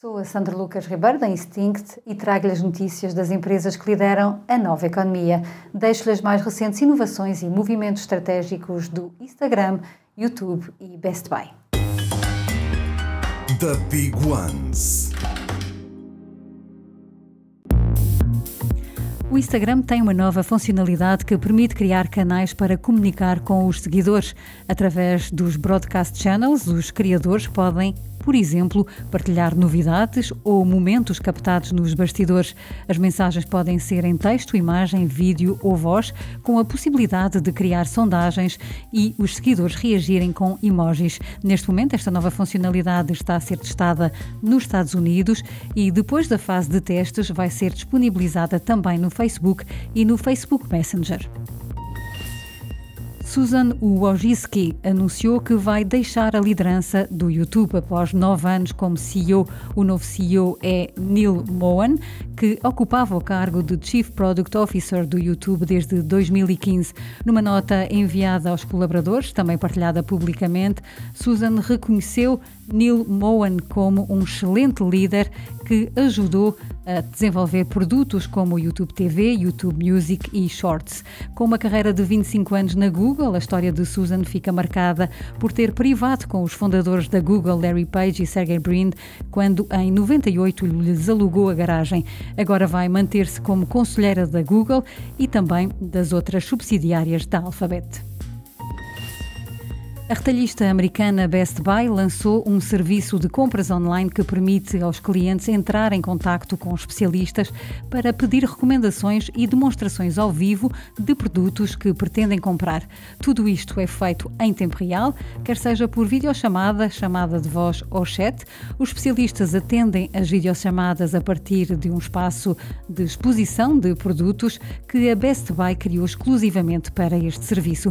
Sou a Sandra Lucas Ribeiro, da Instinct, e trago-lhe as notícias das empresas que lideram a nova economia. Deixo-lhe as mais recentes inovações e movimentos estratégicos do Instagram, YouTube e Best Buy. The Big Ones. O Instagram tem uma nova funcionalidade que permite criar canais para comunicar com os seguidores. Através dos broadcast channels, os criadores podem por exemplo, partilhar novidades ou momentos captados nos bastidores. As mensagens podem ser em texto, imagem, vídeo ou voz, com a possibilidade de criar sondagens e os seguidores reagirem com emojis. Neste momento, esta nova funcionalidade está a ser testada nos Estados Unidos e depois da fase de testes vai ser disponibilizada também no Facebook e no Facebook Messenger. Susan Wojcicki anunciou que vai deixar a liderança do YouTube após nove anos como CEO. O novo CEO é Neil Mohan, que ocupava o cargo de Chief Product Officer do YouTube desde 2015. Numa nota enviada aos colaboradores, também partilhada publicamente, Susan reconheceu Neil Mohan como um excelente líder que ajudou a desenvolver produtos como YouTube TV, YouTube Music e Shorts. Com uma carreira de 25 anos na Google, a história de Susan fica marcada por ter privado com os fundadores da Google, Larry Page e Sergey Brin, quando em 98 lhes alugou a garagem. Agora vai manter-se como conselheira da Google e também das outras subsidiárias da Alphabet. A retalhista americana Best Buy lançou um serviço de compras online que permite aos clientes entrar em contato com especialistas para pedir recomendações e demonstrações ao vivo de produtos que pretendem comprar. Tudo isto é feito em tempo real, quer seja por videochamada, chamada de voz ou chat. Os especialistas atendem as videochamadas a partir de um espaço de exposição de produtos que a Best Buy criou exclusivamente para este serviço.